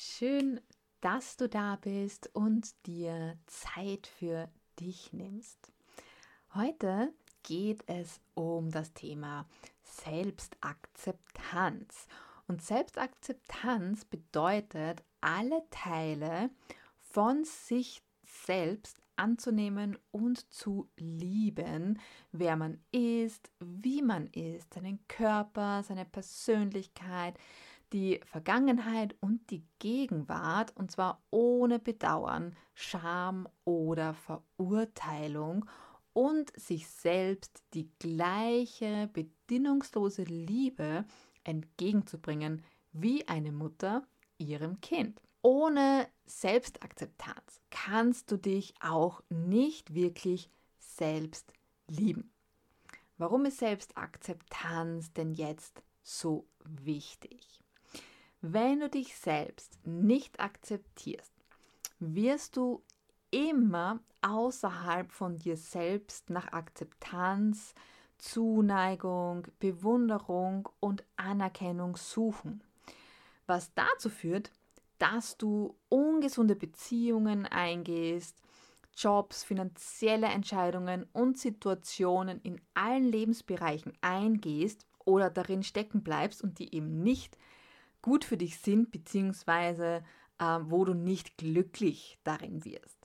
Schön, dass du da bist und dir Zeit für dich nimmst. Heute geht es um das Thema Selbstakzeptanz. Und Selbstakzeptanz bedeutet, alle Teile von sich selbst anzunehmen und zu lieben, wer man ist, wie man ist, seinen Körper, seine Persönlichkeit, die Vergangenheit und die Gegenwart, und zwar ohne Bedauern, Scham oder Verurteilung und sich selbst die gleiche bedingungslose Liebe entgegenzubringen wie eine Mutter ihrem Kind. Ohne Selbstakzeptanz kannst du dich auch nicht wirklich selbst lieben. Warum ist Selbstakzeptanz denn jetzt so wichtig? Wenn du dich selbst nicht akzeptierst, wirst du immer außerhalb von dir selbst nach Akzeptanz, Zuneigung, Bewunderung und Anerkennung suchen. Was dazu führt, dass du ungesunde Beziehungen eingehst, Jobs, finanzielle Entscheidungen und Situationen in allen Lebensbereichen eingehst oder darin stecken bleibst und die eben nicht gut für dich sind, beziehungsweise äh, wo du nicht glücklich darin wirst.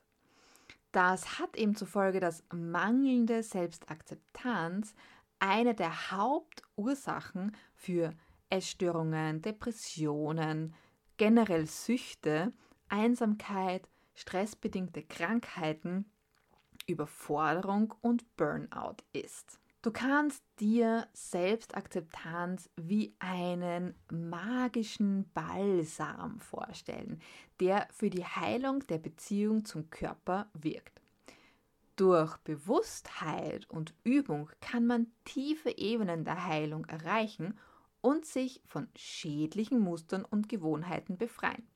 Das hat eben zur Folge, dass mangelnde Selbstakzeptanz eine der Hauptursachen für Essstörungen, Depressionen, generell Süchte, Einsamkeit, stressbedingte Krankheiten, Überforderung und Burnout ist. Du kannst dir Selbstakzeptanz wie einen magischen Balsam vorstellen, der für die Heilung der Beziehung zum Körper wirkt. Durch Bewusstheit und Übung kann man tiefe Ebenen der Heilung erreichen und sich von schädlichen Mustern und Gewohnheiten befreien.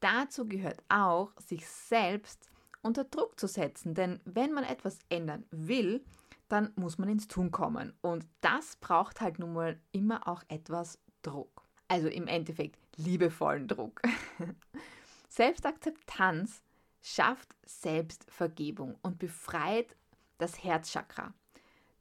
Dazu gehört auch, sich selbst unter Druck zu setzen, denn wenn man etwas ändern will, dann muss man ins Tun kommen. Und das braucht halt nun mal immer auch etwas Druck. Also im Endeffekt liebevollen Druck. Selbstakzeptanz schafft Selbstvergebung und befreit das Herzchakra.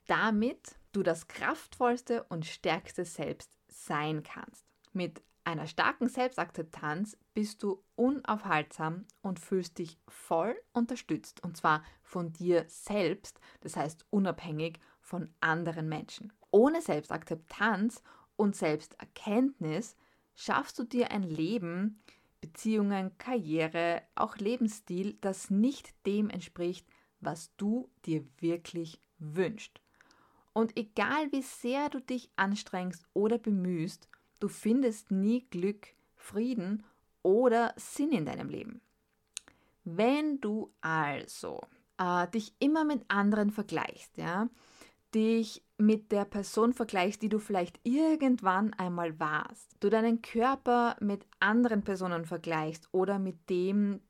Damit du das kraftvollste und stärkste Selbst sein kannst. Mit einer starken Selbstakzeptanz bist du unaufhaltsam und fühlst dich voll unterstützt und zwar von dir selbst, das heißt unabhängig von anderen Menschen. Ohne Selbstakzeptanz und Selbsterkenntnis schaffst du dir ein Leben, Beziehungen, Karriere, auch Lebensstil, das nicht dem entspricht, was du dir wirklich wünschst. Und egal wie sehr du dich anstrengst oder bemühst, Du findest nie Glück, Frieden oder Sinn in deinem Leben. Wenn du also äh, dich immer mit anderen vergleichst, ja, dich mit der Person vergleichst, die du vielleicht irgendwann einmal warst, du deinen Körper mit anderen Personen vergleichst oder mit dem,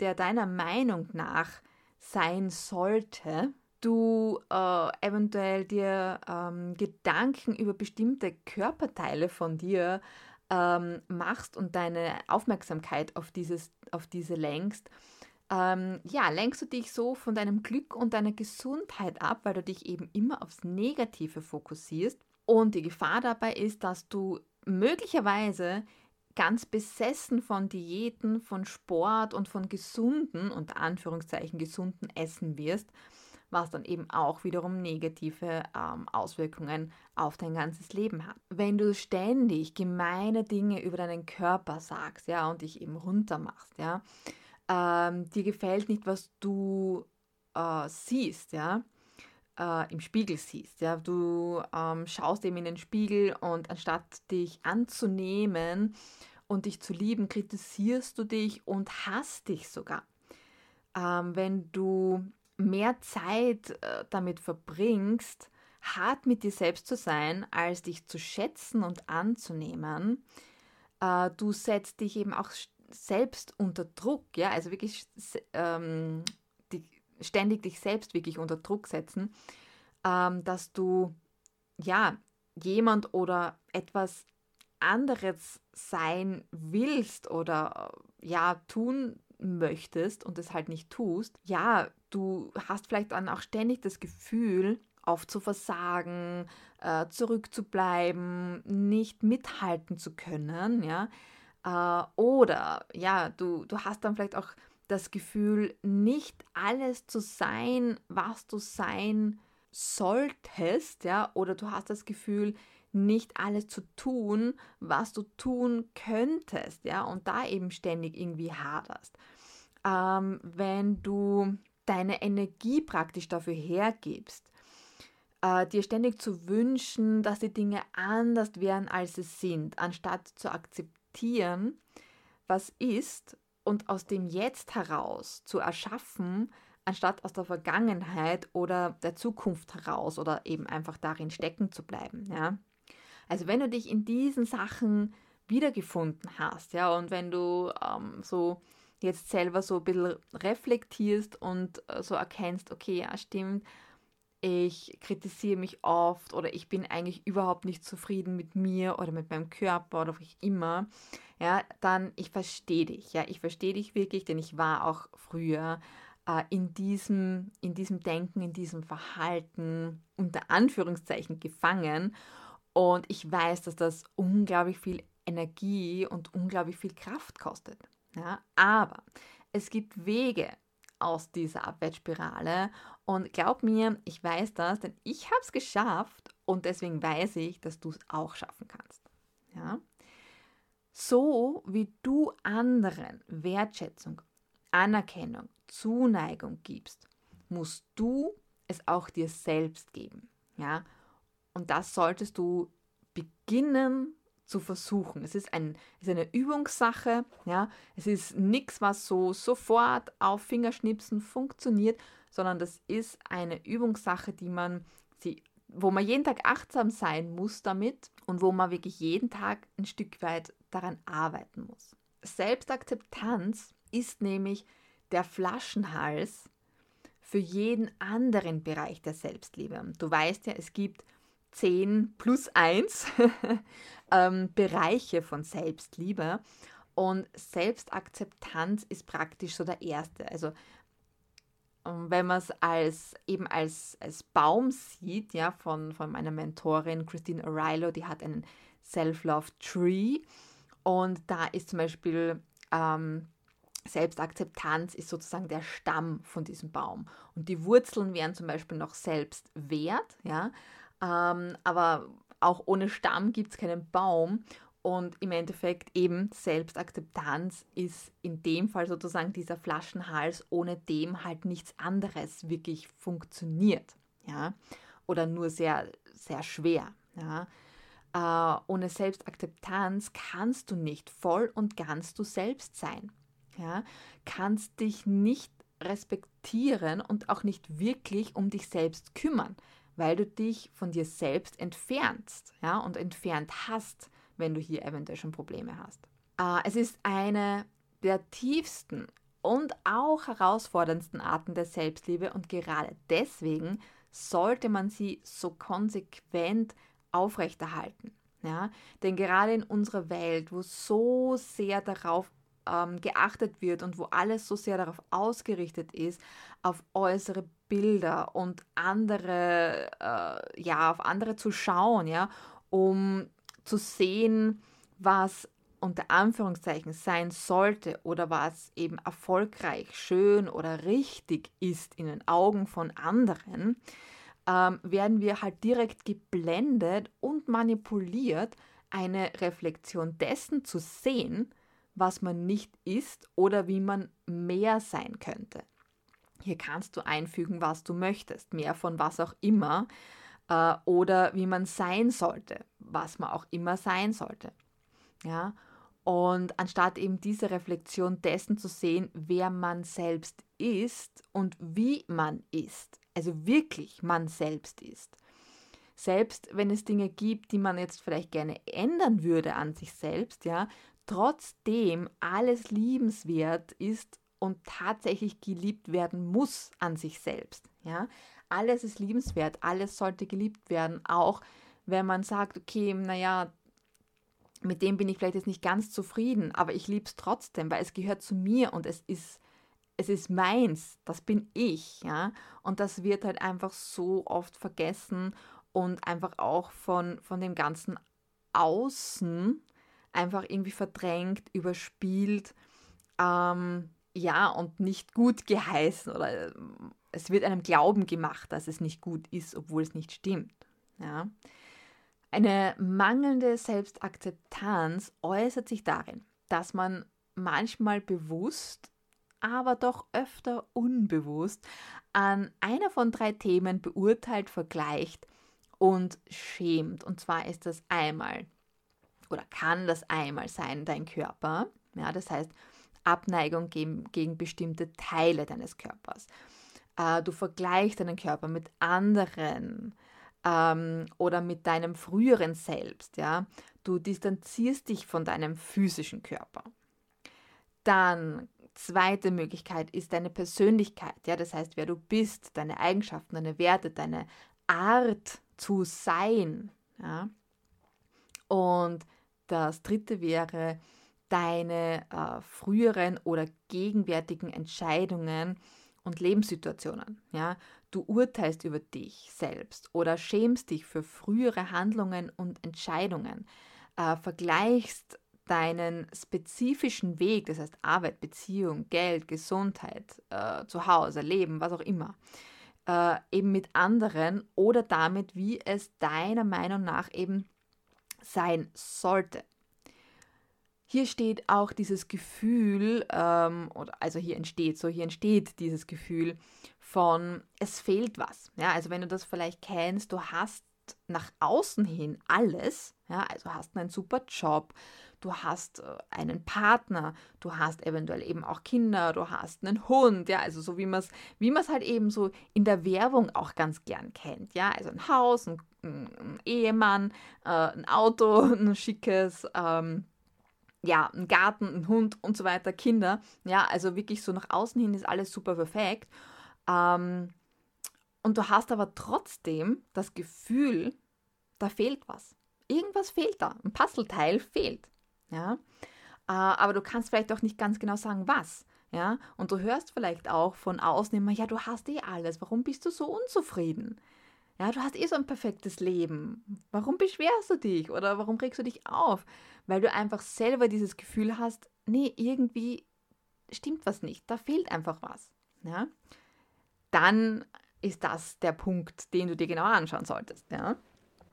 der deiner Meinung nach sein sollte, du äh, eventuell dir ähm, Gedanken über bestimmte Körperteile von dir ähm, machst und deine Aufmerksamkeit auf, dieses, auf diese lenkst, ähm, ja, lenkst du dich so von deinem Glück und deiner Gesundheit ab, weil du dich eben immer aufs Negative fokussierst. Und die Gefahr dabei ist, dass du möglicherweise ganz besessen von Diäten, von Sport und von gesunden, unter Anführungszeichen gesunden Essen wirst was dann eben auch wiederum negative ähm, Auswirkungen auf dein ganzes Leben hat. Wenn du ständig gemeine Dinge über deinen Körper sagst, ja, und dich eben runtermachst, ja, ähm, dir gefällt nicht, was du äh, siehst, ja, äh, im Spiegel siehst, ja, du ähm, schaust eben in den Spiegel und anstatt dich anzunehmen und dich zu lieben, kritisierst du dich und hasst dich sogar. Ähm, wenn du mehr Zeit äh, damit verbringst, hart mit dir selbst zu sein, als dich zu schätzen und anzunehmen. Äh, du setzt dich eben auch selbst unter Druck, ja, also wirklich ähm, die, ständig dich selbst wirklich unter Druck setzen, ähm, dass du ja jemand oder etwas anderes sein willst oder ja tun möchtest und es halt nicht tust, ja, du hast vielleicht dann auch ständig das Gefühl, oft zu versagen, äh, zurückzubleiben, nicht mithalten zu können, ja. Äh, oder ja, du, du hast dann vielleicht auch das Gefühl, nicht alles zu sein, was du sein solltest, ja, oder du hast das Gefühl, nicht alles zu tun, was du tun könntest, ja, und da eben ständig irgendwie haderst. Ähm, wenn du deine Energie praktisch dafür hergibst, äh, dir ständig zu wünschen, dass die Dinge anders wären, als sie sind, anstatt zu akzeptieren, was ist und aus dem Jetzt heraus zu erschaffen, anstatt aus der Vergangenheit oder der Zukunft heraus oder eben einfach darin stecken zu bleiben. Ja? Also wenn du dich in diesen Sachen wiedergefunden hast, ja, und wenn du ähm, so jetzt selber so ein bisschen reflektierst und äh, so erkennst, okay, ja, stimmt, ich kritisiere mich oft oder ich bin eigentlich überhaupt nicht zufrieden mit mir oder mit meinem Körper oder wie immer, ja, dann ich verstehe dich, ja, ich verstehe dich wirklich, denn ich war auch früher äh, in, diesem, in diesem Denken, in diesem Verhalten unter Anführungszeichen gefangen und ich weiß, dass das unglaublich viel Energie und unglaublich viel Kraft kostet. Ja, aber es gibt Wege aus dieser Abwärtsspirale und glaub mir, ich weiß das, denn ich habe es geschafft und deswegen weiß ich, dass du es auch schaffen kannst. Ja? So wie du anderen Wertschätzung, Anerkennung, Zuneigung gibst, musst du es auch dir selbst geben. Ja? Und das solltest du beginnen zu versuchen. Es ist, ein, ist eine Übungssache, ja. Es ist nichts, was so sofort auf Fingerschnipsen funktioniert, sondern das ist eine Übungssache, die man, sie, wo man jeden Tag achtsam sein muss damit und wo man wirklich jeden Tag ein Stück weit daran arbeiten muss. Selbstakzeptanz ist nämlich der Flaschenhals für jeden anderen Bereich der Selbstliebe. Du weißt ja, es gibt 10 plus 1 ähm, Bereiche von Selbstliebe. Und Selbstakzeptanz ist praktisch so der erste. Also ähm, wenn man es als eben als, als Baum sieht, ja, von, von meiner Mentorin Christine O'Reilly, die hat einen Self-Love Tree. Und da ist zum Beispiel ähm, Selbstakzeptanz ist sozusagen der Stamm von diesem Baum. Und die Wurzeln wären zum Beispiel noch Selbstwert, ja. Ähm, aber auch ohne Stamm gibt es keinen Baum. Und im Endeffekt eben Selbstakzeptanz ist in dem Fall sozusagen dieser Flaschenhals, ohne dem halt nichts anderes wirklich funktioniert. Ja? Oder nur sehr, sehr schwer. Ja? Äh, ohne Selbstakzeptanz kannst du nicht voll und ganz du selbst sein. Ja? Kannst dich nicht respektieren und auch nicht wirklich um dich selbst kümmern weil du dich von dir selbst entfernst ja, und entfernt hast, wenn du hier eventuell schon Probleme hast. Äh, es ist eine der tiefsten und auch herausforderndsten Arten der Selbstliebe und gerade deswegen sollte man sie so konsequent aufrechterhalten. Ja? Denn gerade in unserer Welt, wo so sehr darauf ähm, geachtet wird und wo alles so sehr darauf ausgerichtet ist, auf äußere Bilder und andere, äh, ja, auf andere zu schauen, ja, um zu sehen, was unter Anführungszeichen sein sollte oder was eben erfolgreich, schön oder richtig ist in den Augen von anderen, ähm, werden wir halt direkt geblendet und manipuliert, eine Reflexion dessen zu sehen, was man nicht ist oder wie man mehr sein könnte. Hier kannst du einfügen, was du möchtest, mehr von was auch immer äh, oder wie man sein sollte, was man auch immer sein sollte. Ja, und anstatt eben diese Reflexion dessen zu sehen, wer man selbst ist und wie man ist, also wirklich man selbst ist. Selbst wenn es Dinge gibt, die man jetzt vielleicht gerne ändern würde an sich selbst, ja, trotzdem alles liebenswert ist und tatsächlich geliebt werden muss an sich selbst. Ja? Alles ist liebenswert, alles sollte geliebt werden, auch wenn man sagt, okay, naja, mit dem bin ich vielleicht jetzt nicht ganz zufrieden, aber ich liebe es trotzdem, weil es gehört zu mir und es ist, es ist meins, das bin ich, ja. Und das wird halt einfach so oft vergessen und einfach auch von, von dem ganzen Außen einfach irgendwie verdrängt, überspielt, ähm, ja, und nicht gut geheißen oder äh, es wird einem Glauben gemacht, dass es nicht gut ist, obwohl es nicht stimmt. Ja. Eine mangelnde Selbstakzeptanz äußert sich darin, dass man manchmal bewusst, aber doch öfter unbewusst an einer von drei Themen beurteilt, vergleicht und schämt. Und zwar ist das einmal oder kann das einmal sein, dein Körper. Ja, das heißt Abneigung gegen, gegen bestimmte Teile deines Körpers. Äh, du vergleichst deinen Körper mit anderen ähm, oder mit deinem früheren Selbst. Ja? Du distanzierst dich von deinem physischen Körper. Dann zweite Möglichkeit ist deine Persönlichkeit, ja, das heißt, wer du bist, deine Eigenschaften, deine Werte, deine Art zu sein, ja. Und das dritte wäre deine äh, früheren oder gegenwärtigen Entscheidungen und Lebenssituationen. Ja? Du urteilst über dich selbst oder schämst dich für frühere Handlungen und Entscheidungen, äh, vergleichst deinen spezifischen Weg, das heißt Arbeit, Beziehung, Geld, Gesundheit, äh, Zuhause, Leben, was auch immer, äh, eben mit anderen oder damit, wie es deiner Meinung nach eben sein sollte. Hier steht auch dieses Gefühl, ähm, also hier entsteht so, hier entsteht dieses Gefühl von, es fehlt was. Ja, also wenn du das vielleicht kennst, du hast nach außen hin alles, ja, also hast einen super Job, du hast äh, einen Partner, du hast eventuell eben auch Kinder, du hast einen Hund, ja, also so wie man es wie halt eben so in der Werbung auch ganz gern kennt, ja, also ein Haus, ein, ein Ehemann, äh, ein Auto, ein schickes, ähm, ja, ein Garten, ein Hund und so weiter, Kinder. Ja, also wirklich so nach außen hin ist alles super perfekt. Ähm, und du hast aber trotzdem das Gefühl, da fehlt was. Irgendwas fehlt da. Ein Puzzleteil fehlt. Ja. Äh, aber du kannst vielleicht auch nicht ganz genau sagen, was. Ja. Und du hörst vielleicht auch von außen immer, ja, du hast eh alles. Warum bist du so unzufrieden? Ja, du hast eh so ein perfektes Leben. Warum beschwerst du dich oder warum regst du dich auf? Weil du einfach selber dieses Gefühl hast, nee, irgendwie stimmt was nicht, da fehlt einfach was. Ja? Dann ist das der Punkt, den du dir genauer anschauen solltest. Ja?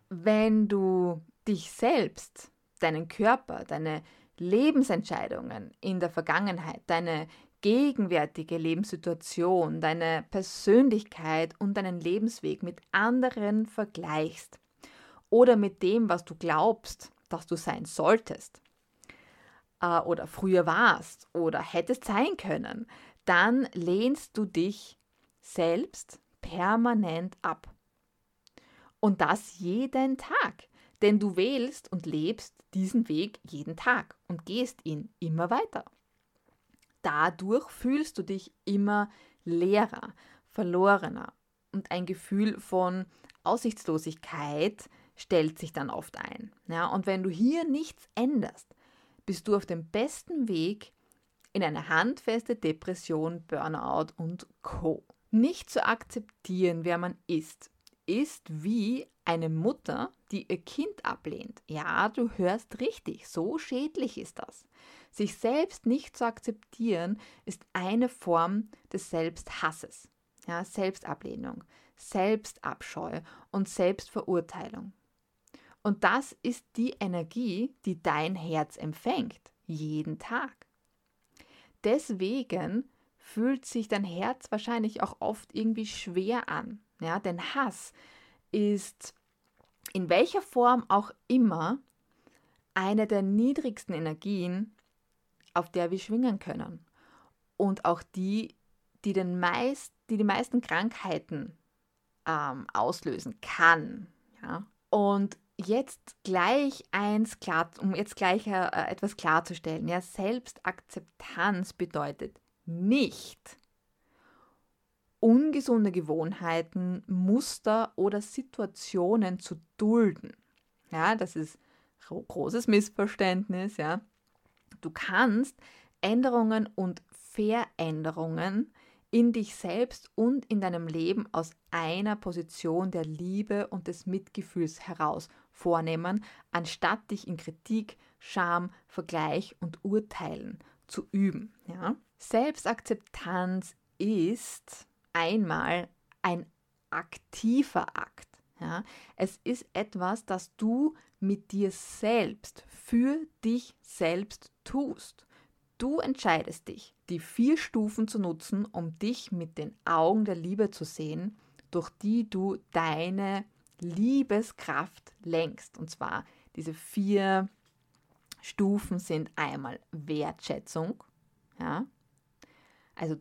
Wenn du dich selbst, deinen Körper, deine Lebensentscheidungen in der Vergangenheit, deine gegenwärtige Lebenssituation, deine Persönlichkeit und deinen Lebensweg mit anderen vergleichst oder mit dem, was du glaubst, dass du sein solltest äh, oder früher warst oder hättest sein können, dann lehnst du dich selbst permanent ab. Und das jeden Tag. Denn du wählst und lebst diesen Weg jeden Tag und gehst ihn immer weiter dadurch fühlst du dich immer leerer, verlorener und ein Gefühl von Aussichtslosigkeit stellt sich dann oft ein. Ja, und wenn du hier nichts änderst, bist du auf dem besten Weg in eine handfeste Depression, Burnout und Co. Nicht zu akzeptieren, wer man ist, ist wie eine Mutter, die ihr Kind ablehnt. Ja, du hörst richtig, so schädlich ist das. Sich selbst nicht zu akzeptieren, ist eine Form des Selbsthasses. Ja, Selbstablehnung, Selbstabscheu und Selbstverurteilung. Und das ist die Energie, die dein Herz empfängt, jeden Tag. Deswegen fühlt sich dein Herz wahrscheinlich auch oft irgendwie schwer an. Ja, denn Hass ist in welcher Form auch immer eine der niedrigsten Energien, auf der wir schwingen können. Und auch die, die, den meist, die, die meisten Krankheiten ähm, auslösen kann. Ja? Und jetzt gleich eins klar, um jetzt gleich äh, etwas klarzustellen, ja, Selbstakzeptanz bedeutet nicht, ungesunde Gewohnheiten, Muster oder Situationen zu dulden. Ja, das ist großes Missverständnis, ja. Du kannst Änderungen und Veränderungen in dich selbst und in deinem Leben aus einer Position der Liebe und des Mitgefühls heraus vornehmen, anstatt dich in Kritik, Scham, Vergleich und Urteilen zu üben. Ja? Selbstakzeptanz ist einmal ein aktiver Akt. Ja? Es ist etwas, das du mit dir selbst, für dich selbst tust. Du entscheidest dich, die vier Stufen zu nutzen, um dich mit den Augen der Liebe zu sehen, durch die du deine Liebeskraft lenkst. Und zwar diese vier Stufen sind einmal Wertschätzung, ja, also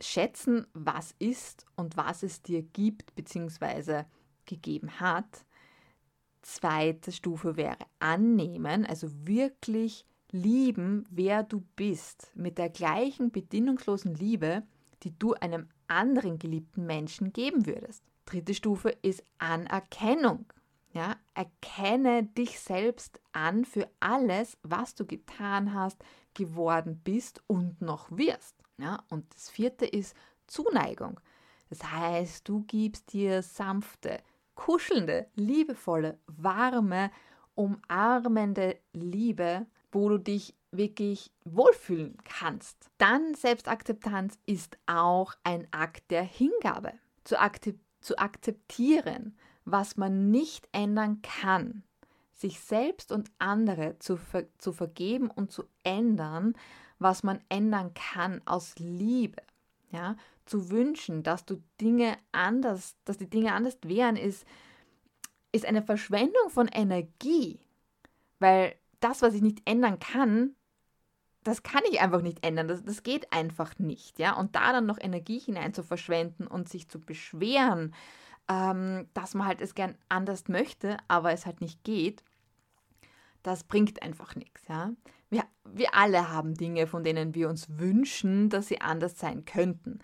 schätzen, was ist und was es dir gibt bzw. gegeben hat. Zweite Stufe wäre annehmen, also wirklich lieben, wer du bist, mit der gleichen bedingungslosen Liebe, die du einem anderen geliebten Menschen geben würdest. Dritte Stufe ist Anerkennung. Ja, erkenne dich selbst an für alles, was du getan hast, geworden bist und noch wirst. Ja, und das vierte ist Zuneigung. Das heißt, du gibst dir sanfte, kuschelnde, liebevolle, warme, umarmende Liebe wo du dich wirklich wohlfühlen kannst. Dann Selbstakzeptanz ist auch ein Akt der Hingabe. Zu, akzep zu akzeptieren, was man nicht ändern kann. Sich selbst und andere zu, ver zu vergeben und zu ändern, was man ändern kann aus Liebe. Ja, zu wünschen, dass du Dinge anders, dass die Dinge anders wären, ist, ist eine Verschwendung von Energie. Weil das, was ich nicht ändern kann, das kann ich einfach nicht ändern. Das, das geht einfach nicht. Ja? Und da dann noch Energie hinein zu verschwenden und sich zu beschweren, ähm, dass man halt es gern anders möchte, aber es halt nicht geht, das bringt einfach nichts. Ja? Wir, wir alle haben Dinge, von denen wir uns wünschen, dass sie anders sein könnten.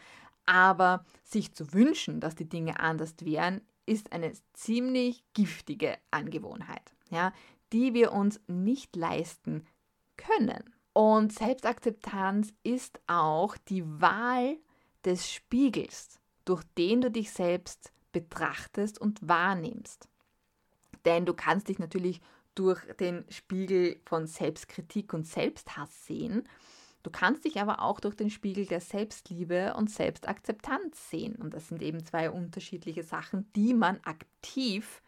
Aber sich zu wünschen, dass die Dinge anders wären, ist eine ziemlich giftige Angewohnheit. Ja? die wir uns nicht leisten können. Und Selbstakzeptanz ist auch die Wahl des Spiegels, durch den du dich selbst betrachtest und wahrnimmst. Denn du kannst dich natürlich durch den Spiegel von Selbstkritik und Selbsthass sehen. Du kannst dich aber auch durch den Spiegel der Selbstliebe und Selbstakzeptanz sehen. Und das sind eben zwei unterschiedliche Sachen, die man aktiv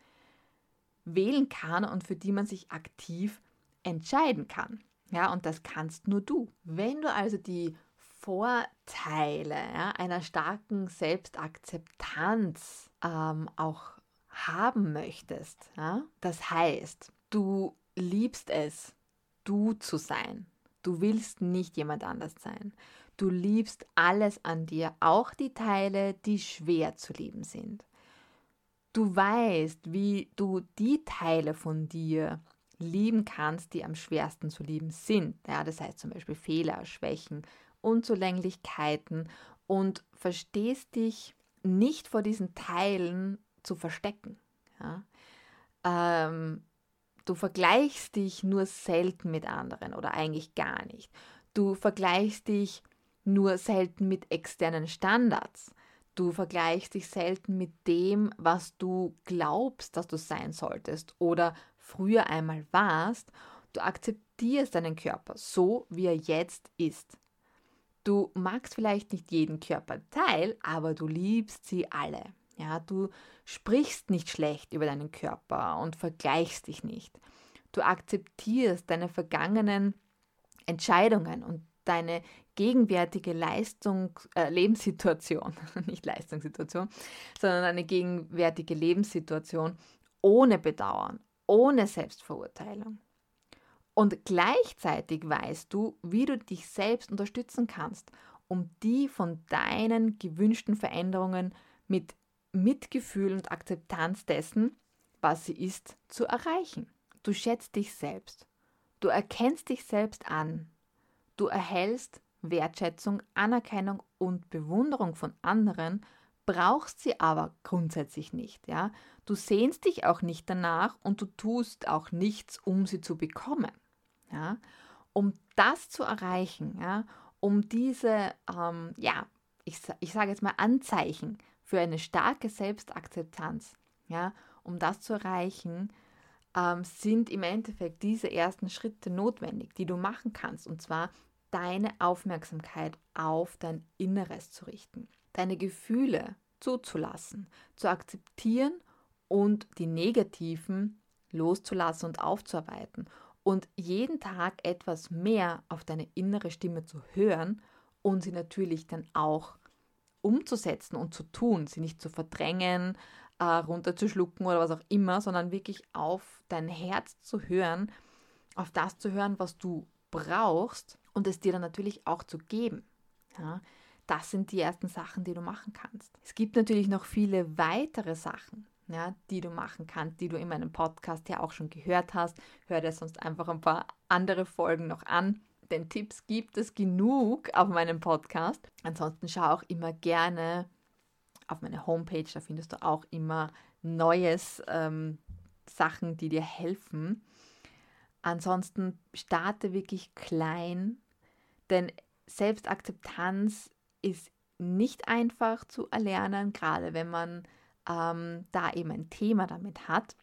wählen kann und für die man sich aktiv entscheiden kann. Ja, und das kannst nur du. Wenn du also die Vorteile ja, einer starken Selbstakzeptanz ähm, auch haben möchtest, ja, das heißt, du liebst es, du zu sein. Du willst nicht jemand anders sein. Du liebst alles an dir, auch die Teile, die schwer zu lieben sind du weißt, wie du die Teile von dir lieben kannst, die am schwersten zu lieben sind. Ja, das heißt zum Beispiel Fehler, Schwächen, Unzulänglichkeiten und verstehst dich nicht vor diesen Teilen zu verstecken. Ja? Ähm, du vergleichst dich nur selten mit anderen oder eigentlich gar nicht. Du vergleichst dich nur selten mit externen Standards. Du vergleichst dich selten mit dem, was du glaubst, dass du sein solltest oder früher einmal warst. Du akzeptierst deinen Körper so, wie er jetzt ist. Du magst vielleicht nicht jeden Körperteil, aber du liebst sie alle. Ja, du sprichst nicht schlecht über deinen Körper und vergleichst dich nicht. Du akzeptierst deine vergangenen Entscheidungen und deine gegenwärtige Leistung, äh, Lebenssituation, nicht Leistungssituation, sondern eine gegenwärtige Lebenssituation ohne Bedauern, ohne Selbstverurteilung. Und gleichzeitig weißt du, wie du dich selbst unterstützen kannst, um die von deinen gewünschten Veränderungen mit Mitgefühl und Akzeptanz dessen, was sie ist, zu erreichen. Du schätzt dich selbst. Du erkennst dich selbst an. Du erhältst Wertschätzung, Anerkennung und Bewunderung von anderen brauchst sie aber grundsätzlich nicht, ja. Du sehnst dich auch nicht danach und du tust auch nichts, um sie zu bekommen, ja. Um das zu erreichen, ja, um diese, ähm, ja, ich, ich sage jetzt mal Anzeichen für eine starke Selbstakzeptanz, ja, um das zu erreichen, ähm, sind im Endeffekt diese ersten Schritte notwendig, die du machen kannst. Und zwar deine Aufmerksamkeit auf dein Inneres zu richten, deine Gefühle zuzulassen, zu akzeptieren und die negativen loszulassen und aufzuarbeiten und jeden Tag etwas mehr auf deine innere Stimme zu hören und sie natürlich dann auch umzusetzen und zu tun, sie nicht zu verdrängen, äh, runterzuschlucken oder was auch immer, sondern wirklich auf dein Herz zu hören, auf das zu hören, was du brauchst und es dir dann natürlich auch zu geben. Ja, das sind die ersten Sachen, die du machen kannst. Es gibt natürlich noch viele weitere Sachen, ja, die du machen kannst, die du in meinem Podcast ja auch schon gehört hast. Hör dir sonst einfach ein paar andere Folgen noch an. Denn Tipps gibt es genug auf meinem Podcast. Ansonsten schau auch immer gerne auf meine Homepage, da findest du auch immer Neues, ähm, Sachen, die dir helfen. Ansonsten starte wirklich klein, denn Selbstakzeptanz ist nicht einfach zu erlernen, gerade wenn man ähm, da eben ein Thema damit hat.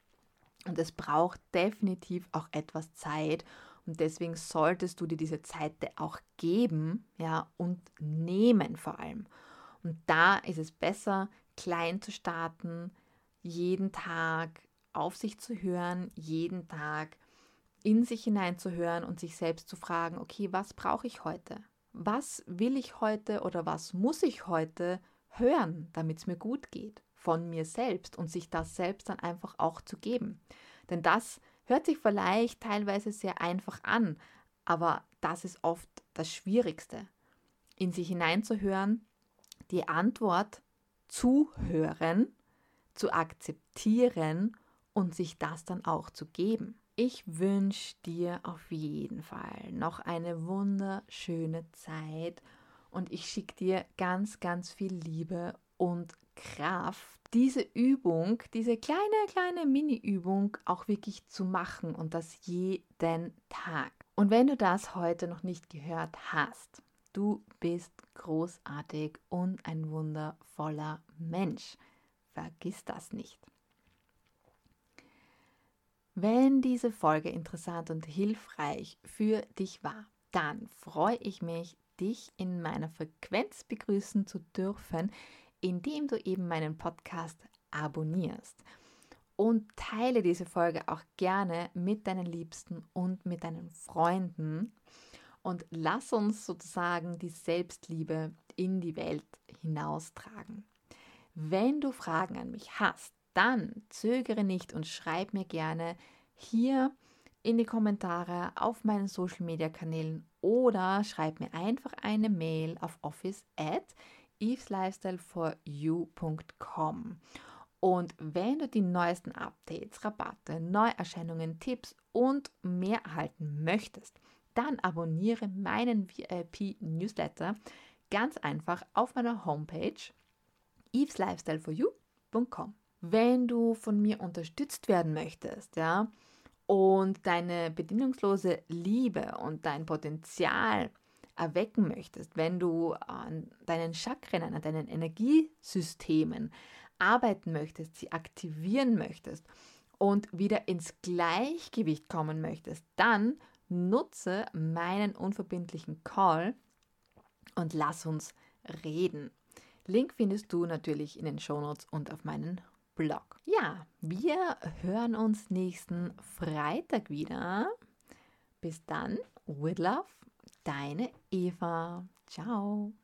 Und es braucht definitiv auch etwas Zeit. Und deswegen solltest du dir diese Zeit auch geben, ja, und nehmen vor allem. Und da ist es besser, klein zu starten, jeden Tag auf sich zu hören, jeden Tag in sich hineinzuhören und sich selbst zu fragen, okay, was brauche ich heute? Was will ich heute oder was muss ich heute hören, damit es mir gut geht von mir selbst und sich das selbst dann einfach auch zu geben. Denn das hört sich vielleicht teilweise sehr einfach an, aber das ist oft das Schwierigste, in sich hineinzuhören, die Antwort zuhören, zu akzeptieren und sich das dann auch zu geben. Ich wünsche dir auf jeden Fall noch eine wunderschöne Zeit und ich schicke dir ganz, ganz viel Liebe und Kraft, diese Übung, diese kleine, kleine Mini-Übung auch wirklich zu machen und das jeden Tag. Und wenn du das heute noch nicht gehört hast, du bist großartig und ein wundervoller Mensch. Vergiss das nicht. Wenn diese Folge interessant und hilfreich für dich war, dann freue ich mich, dich in meiner Frequenz begrüßen zu dürfen, indem du eben meinen Podcast abonnierst. Und teile diese Folge auch gerne mit deinen Liebsten und mit deinen Freunden. Und lass uns sozusagen die Selbstliebe in die Welt hinaustragen. Wenn du Fragen an mich hast, dann zögere nicht und schreib mir gerne hier in die Kommentare auf meinen Social Media Kanälen oder schreib mir einfach eine Mail auf office at eveslifestyleforyou.com. Und wenn du die neuesten Updates, Rabatte, Neuerscheinungen, Tipps und mehr erhalten möchtest, dann abonniere meinen VIP-Newsletter ganz einfach auf meiner Homepage eveslifestyleforyou.com wenn du von mir unterstützt werden möchtest, ja, und deine bedingungslose Liebe und dein Potenzial erwecken möchtest, wenn du an deinen Chakren, an deinen Energiesystemen arbeiten möchtest, sie aktivieren möchtest und wieder ins Gleichgewicht kommen möchtest, dann nutze meinen unverbindlichen Call und lass uns reden. Link findest du natürlich in den Shownotes und auf meinen Blog. Ja, wir hören uns nächsten Freitag wieder. Bis dann, with love, deine Eva. Ciao.